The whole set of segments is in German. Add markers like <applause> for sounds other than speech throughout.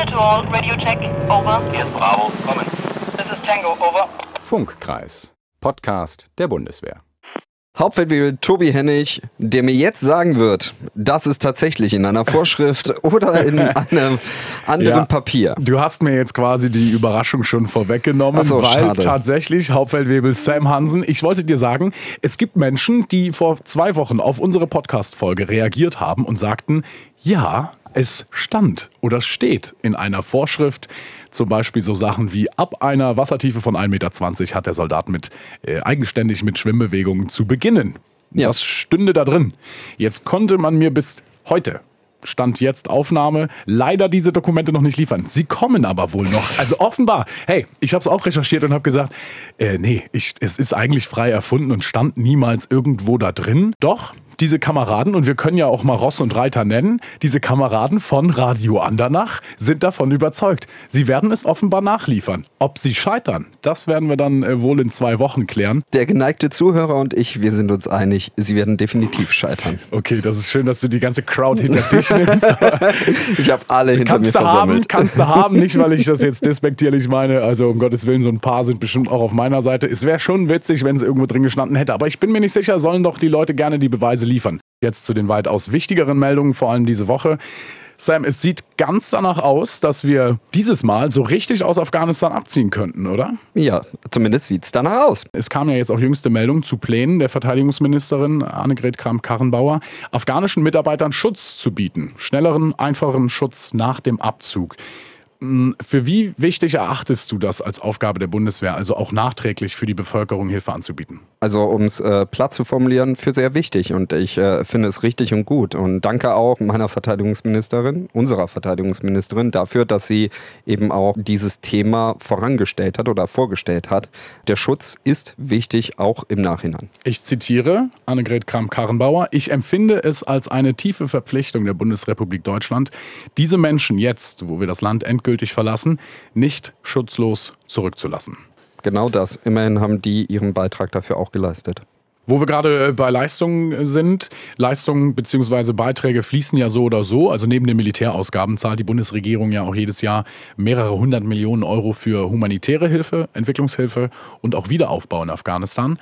Clear to all, radio check, over. Hier ist Bravo, kommen. This is Tango, over. Funkkreis, Podcast der Bundeswehr. Hauptfeldwebel Tobi Hennig, der mir jetzt sagen wird, das ist tatsächlich in einer Vorschrift <laughs> oder in einem anderen Ja. Papier. Du hast mir jetzt quasi die Überraschung schon vorweggenommen, so, weil schade. tatsächlich Hauptfeldwebel Sam Hansen, ich wollte dir sagen, es gibt Menschen, die vor zwei Wochen auf unsere Podcast-Folge reagiert haben und sagten, ja, es stand oder steht in einer Vorschrift, zum Beispiel so Sachen wie ab einer Wassertiefe von 1,20 Meter hat der Soldat mit äh, eigenständig mit Schwimmbewegungen zu beginnen. Ja. Das stünde da drin. Jetzt konnte man mir bis heute Stand jetzt Aufnahme, leider diese Dokumente noch nicht liefern. Sie kommen aber wohl noch. Also offenbar, hey, ich habe es auch recherchiert und habe gesagt, äh, nee, ich, es ist eigentlich frei erfunden und stand niemals irgendwo da drin. Doch, diese Kameraden, und wir können ja auch mal Ross und Reiter nennen, diese Kameraden von Radio Andernach sind davon überzeugt. Sie werden es offenbar nachliefern. Ob sie scheitern, das werden wir dann äh, wohl in zwei Wochen klären. Der geneigte Zuhörer und ich, wir sind uns einig, sie werden definitiv scheitern. Okay, das ist schön, dass du die ganze Crowd hinter dich <laughs> nimmst. Ich habe alle hinter mir kannst du haben, versammelt. kannst du haben, nicht weil ich das jetzt <laughs> despektierlich meine. Also um Gottes Willen, so ein paar sind bestimmt auch auf meiner Seite. Es wäre schon witzig, wenn es irgendwo drin gestanden hätte. Aber ich bin mir nicht sicher, sollen doch die Leute gerne die Beweise liefern. Jetzt zu den weitaus wichtigeren Meldungen, vor allem diese Woche. Sam, es sieht ganz danach aus, dass wir dieses Mal so richtig aus Afghanistan abziehen könnten, oder? Ja, zumindest sieht es danach aus. Es kam ja jetzt auch jüngste Meldung zu Plänen der Verteidigungsministerin Annegret Kramp-Karrenbauer, afghanischen Mitarbeitern Schutz zu bieten. Schnelleren, einfacheren Schutz nach dem Abzug. Hm, Für wie wichtig erachtest du das als Aufgabe der Bundeswehr, also auch nachträglich für die Bevölkerung Hilfe anzubieten? Also um es äh, platt zu formulieren, für sehr wichtig und ich äh, finde es richtig und gut. Und danke auch meiner Verteidigungsministerin, unserer Verteidigungsministerin, dafür, dass sie eben auch dieses Thema vorangestellt hat oder vorgestellt hat. Der Schutz ist wichtig, auch im Nachhinein. Ich zitiere Annegret Kramp-Karrenbauer. Ich empfinde es als eine tiefe Verpflichtung der Bundesrepublik Deutschland, diese Menschen jetzt, wo wir das Land endgültig verlassen, nicht schutzlos zurückzulassen. Genau das. Immerhin haben die ihren Beitrag dafür auch geleistet. Wo wir gerade äh, bei Leistungen sind, Leistungen bzw. Beiträge fließen ja so oder so. Also neben den Militärausgaben zahlt die Bundesregierung ja auch jedes Jahr mehrere hundert Millionen Euro für humanitäre Hilfe, Entwicklungshilfe und auch Wiederaufbau in Afghanistan.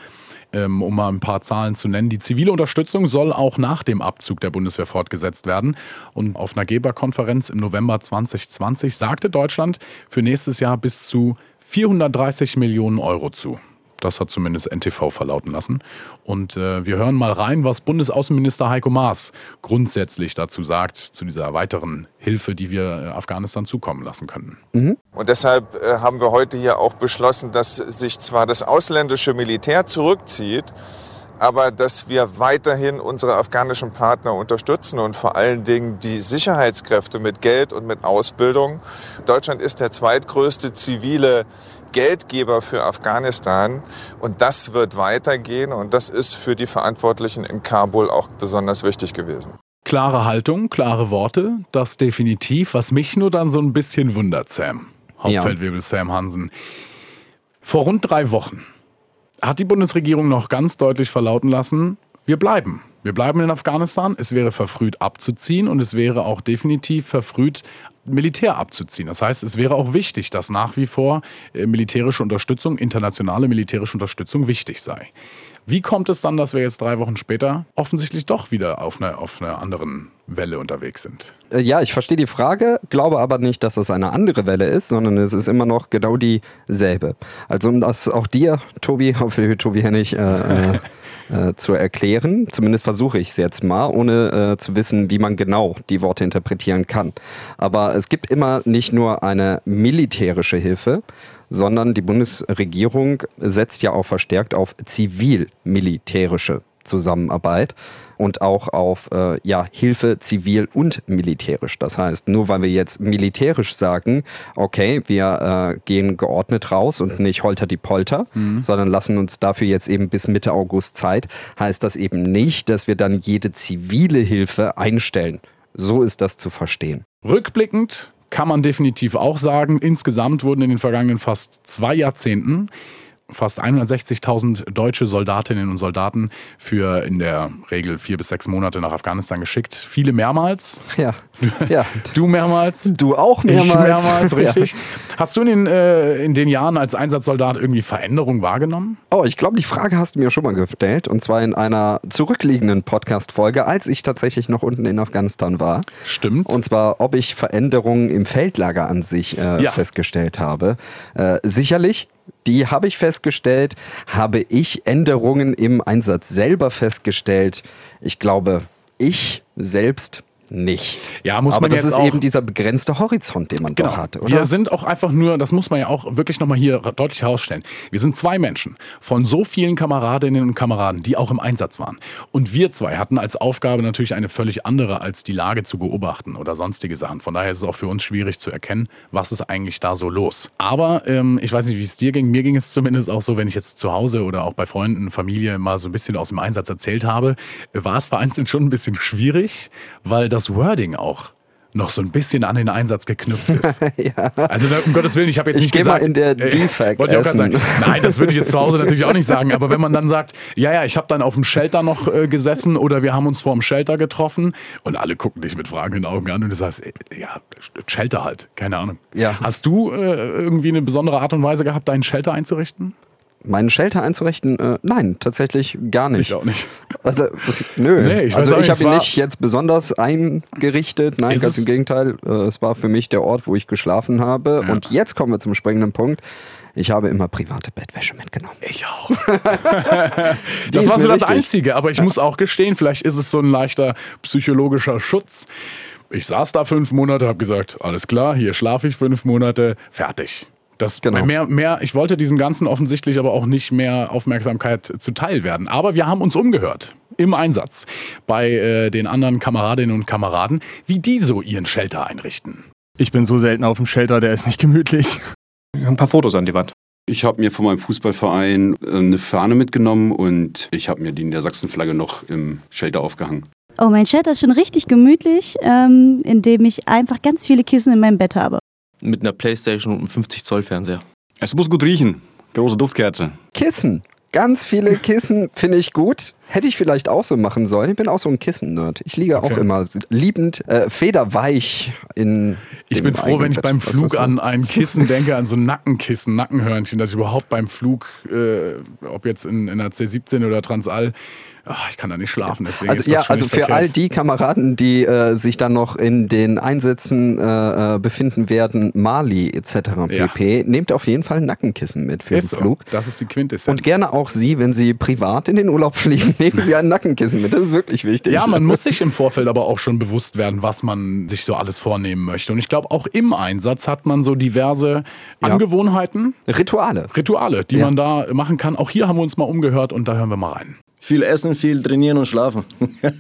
Ähm, um mal ein paar Zahlen zu nennen. Die zivile Unterstützung soll auch nach dem Abzug der Bundeswehr fortgesetzt werden. Und auf einer Geberkonferenz im November 2020 sagte Deutschland für nächstes Jahr bis zu 430 Millionen Euro zu. Das hat zumindest NTV verlauten lassen. Und äh, wir hören mal rein, was Bundesaußenminister Heiko Maas grundsätzlich dazu sagt, zu dieser weiteren Hilfe, die wir äh, Afghanistan zukommen lassen könnten. Und deshalb äh, haben wir heute hier auch beschlossen, dass sich zwar das ausländische Militär zurückzieht, aber dass wir weiterhin unsere afghanischen Partner unterstützen und vor allen Dingen die Sicherheitskräfte mit Geld und mit Ausbildung. Deutschland ist der zweitgrößte zivile Geldgeber für Afghanistan und das wird weitergehen und das ist für die Verantwortlichen in Kabul auch besonders wichtig gewesen. Klare Haltung, klare Worte, das definitiv. Was mich nur dann so ein bisschen wundert, Sam, Hauptfeldwebel Sam Hansen. Vor rund drei Wochen hat die Bundesregierung noch ganz deutlich verlauten lassen, wir bleiben. Wir bleiben in Afghanistan. Es wäre verfrüht abzuziehen und es wäre auch definitiv verfrüht Militär abzuziehen. Das heißt, es wäre auch wichtig, dass nach wie vor äh, militärische Unterstützung, internationale militärische Unterstützung wichtig sei. Wie kommt es dann, dass wir jetzt drei Wochen später offensichtlich doch wieder auf einer, auf einer anderen Welle unterwegs sind? Äh, Ja, ich verstehe die Frage, glaube aber nicht, dass es eine andere Welle ist, sondern es ist immer noch genau dieselbe. Also um das auch dir, Tobi, <laughs> für Tobi Hennig, äh, <laughs> äh, zu erklären, zumindest versuche ich es jetzt mal, ohne äh, zu wissen, wie man genau die Worte interpretieren kann. Aber es gibt immer nicht nur eine militärische Hilfe, sondern die Bundesregierung setzt ja auch verstärkt auf zivil-militärische Zusammenarbeit und auch auf äh, ja, Hilfe zivil und militärisch. Das heißt, nur weil wir jetzt militärisch sagen, okay, wir äh, gehen geordnet raus und nicht holter die Polter, sondern lassen uns dafür jetzt eben bis Mitte August Zeit, heißt das eben nicht, dass wir dann jede zivile Hilfe einstellen. So ist das zu verstehen. Rückblickend kann man definitiv auch sagen, insgesamt wurden in den vergangenen fast zwei Jahrzehnten fast 160.000 deutsche Soldatinnen und Soldaten für in der Regel vier bis sechs Monate nach Afghanistan geschickt. Viele mehrmals. Ja. <laughs> ja. Du mehrmals. Du auch mehrmals. Ich mehrmals, <laughs> richtig. Ja. Hast du in den, äh, in den Jahren als Einsatzsoldat irgendwie Veränderungen wahrgenommen? Oh, ich glaube, die Frage hast du mir schon mal gestellt. Und zwar in einer zurückliegenden Podcast-Folge, als ich tatsächlich noch unten in Afghanistan war. Stimmt. Und zwar, ob ich Veränderungen im Feldlager an sich äh, Ja. festgestellt habe. Äh, sicherlich. Die habe ich festgestellt. Habe ich Änderungen im Einsatz selber festgestellt? Ich glaube, ich selbst nicht. Ja, muss Aber man das jetzt ist eben dieser begrenzte Horizont, den man Genau. doch hat, oder? Wir sind auch einfach nur, das muss man ja auch wirklich nochmal hier deutlich herausstellen. Wir sind zwei Menschen von so vielen Kameradinnen und Kameraden, die auch im Einsatz waren. Und wir zwei hatten als Aufgabe natürlich eine völlig andere, als die Lage zu beobachten oder sonstige Sachen. Von daher ist es auch für uns schwierig zu erkennen, was ist eigentlich da so los. Aber ähm, ich weiß nicht, wie es dir ging. Mir ging es zumindest auch so, wenn ich jetzt zu Hause oder auch bei Freunden, Familie mal so ein bisschen aus dem Einsatz erzählt habe, war es vereinzelt <laughs> schon ein bisschen schwierig, weil das Wording auch noch so ein bisschen an den Einsatz geknüpft ist. <laughs> Also na, um Gottes Willen, ich habe jetzt Ich nicht geh mal gesagt... in der äh, Defect ich gerade sagen. <laughs> Nein, das würde ich jetzt zu Hause natürlich auch nicht sagen. Aber wenn man dann sagt, ja, ja, ich habe dann auf dem Shelter noch äh, gesessen oder wir haben uns vor dem Shelter getroffen und alle gucken dich mit fragenden Augen an und du sagst, äh, ja, Shelter halt, keine Ahnung. Ja. Hast du äh, irgendwie eine besondere Art und Weise gehabt, deinen Shelter einzurichten? Meinen Shelter einzurichten? Äh, nein, tatsächlich gar nicht. Ich auch nicht. Also, das, nö. Nee, ich also ich habe ihn nicht jetzt besonders eingerichtet. Nein, ganz im Gegenteil. Äh, es war für mich der Ort, wo ich geschlafen habe. Ja. Und jetzt kommen wir zum springenden Punkt. Ich habe immer private Bettwäsche mitgenommen. Ich auch. <laughs> Das war so das wichtig. Einzige, aber ich muss auch gestehen, vielleicht ist es so ein leichter psychologischer Schutz. Ich saß da fünf Monate, habe gesagt, alles klar, hier schlafe ich fünf Monate, fertig. Das Genau. mehr, mehr, ich wollte diesem Ganzen offensichtlich aber auch nicht mehr Aufmerksamkeit zuteil werden. Aber wir haben uns umgehört im Einsatz bei äh, den anderen Kameradinnen und Kameraden, wie die so ihren Shelter einrichten. Ich bin so selten auf dem Shelter, der ist nicht gemütlich. Ein paar Fotos an die Wand. Ich habe mir von meinem Fußballverein äh, eine Fahne mitgenommen und ich habe mir die Niedersachsenflagge noch im Shelter aufgehangen. Oh, mein Shelter ist schon richtig gemütlich, ähm, indem ich einfach ganz viele Kissen in meinem Bett habe. Mit einer Playstation und einem 50 Zoll Fernseher. Es muss gut riechen. Große Duftkerze. Kissen. Ganz viele Kissen finde ich gut. Hätte ich vielleicht auch so machen sollen. Ich bin auch so ein Kissen-Nerd. Ich liege auch Okay. immer liebend, äh, federweich in. Ich bin froh, wenn ich Bett. beim Flug so? an ein Kissen <laughs> denke, an so ein Nackenkissen, Nackenhörnchen, dass ich überhaupt beim Flug, äh, ob jetzt in, in der C17 oder Transall, ach, ich kann da nicht schlafen. Deswegen Also ja, also für all verkehrt. die Kameraden, die äh, sich dann noch in den Einsätzen äh, äh, befinden werden, Mali etc. Ja. pp, nehmt auf jeden Fall ein Nackenkissen mit für Ist den so. Flug. Das ist die Quintessenz. Und gerne auch Sie, wenn Sie privat in den Urlaub <laughs> fliegen, nehmen Sie ein Nackenkissen mit. Das ist wirklich wichtig. Ja, man muss sich im Vorfeld aber auch schon bewusst werden, was man sich so alles vornehmen möchte. Und ich glaube, auch im Einsatz hat man so diverse Ja. Angewohnheiten, Rituale. Rituale, die Ja. man da machen kann. Auch hier haben wir uns mal umgehört und da hören wir mal rein. Viel essen, viel trainieren und schlafen. <laughs>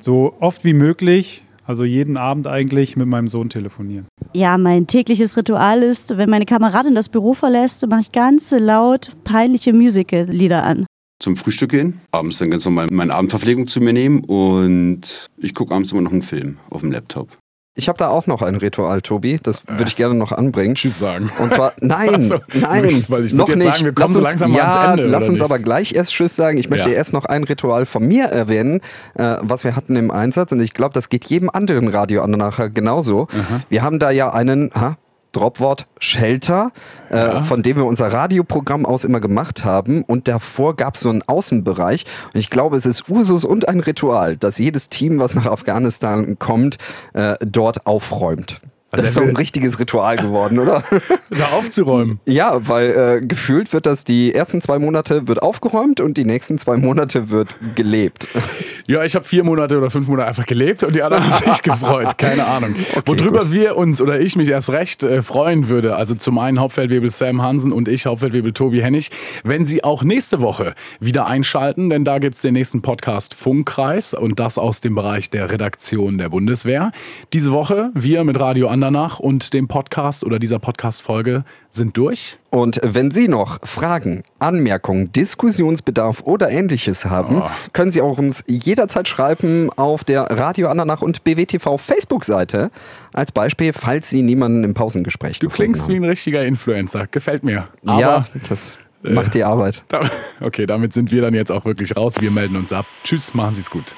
So oft wie möglich, also jeden Abend eigentlich, mit meinem Sohn telefonieren. Ja, mein tägliches Ritual ist, wenn meine Kameradin das Büro verlässt, mache ich ganz laut peinliche Musical-Lieder an. Zum Frühstück gehen, abends dann ganz normal meine Abendverpflegung zu mir nehmen und ich gucke abends immer noch einen Film auf dem Laptop. Ich habe da auch noch ein Ritual, Tobi. Das würde ich gerne noch anbringen. Tschüss sagen. Und zwar, <laughs> nein, so, nein, weil ich noch jetzt nicht. sagen, wir kommen lass so uns, langsam mal ja, ans Ende, lass uns nicht? aber gleich erst Tschüss sagen. Ich möchte Ja. erst noch ein Ritual von mir erwähnen, äh, was wir hatten im Einsatz. Und ich glaube, das geht jedem anderen Radio nachher genauso. Wir haben da ja einen, ha, Dropwort Shelter, äh, Ja. von dem wir unser Radioprogramm aus immer gemacht haben. Und davor gab es so einen Außenbereich. Und ich glaube, es ist Usus und ein Ritual, dass jedes Team, was nach Afghanistan kommt, äh, dort aufräumt. Also das ist so ein richtiges Ritual geworden, oder? <laughs> Da aufzuräumen. Ja, weil äh, gefühlt wird das die ersten zwei Monate wird aufgeräumt und die nächsten zwei Monate wird gelebt. Ja, ich habe vier Monate oder fünf Monate einfach gelebt und die anderen haben sich <laughs> gefreut. Keine Ahnung. Worüber gut. wir uns oder ich mich erst recht äh, freuen würde, also zum einen Hauptfeldwebel Sam Hansen und ich, Hauptfeldwebel Tobi Hennig, wenn Sie auch nächste Woche wieder einschalten, denn da gibt's den nächsten Podcast Funkkreis und das aus dem Bereich der Redaktion der Bundeswehr. Diese Woche wir mit Radio Andernach und dem Podcast oder dieser Podcast-Folge sind durch. Und wenn Sie noch Fragen, Anmerkungen, Diskussionsbedarf oder ähnliches haben, Oh. können Sie auch uns jederzeit schreiben auf der Radio Andernach und BWTV Facebook-Seite. Als Beispiel, falls Sie niemanden im Pausengespräch Du klingst wie haben. ein richtiger Influencer. Gefällt mir. Aber ja, das Macht die Arbeit. Okay, damit sind wir dann jetzt auch wirklich raus. Wir melden uns ab. Tschüss, machen Sie es gut.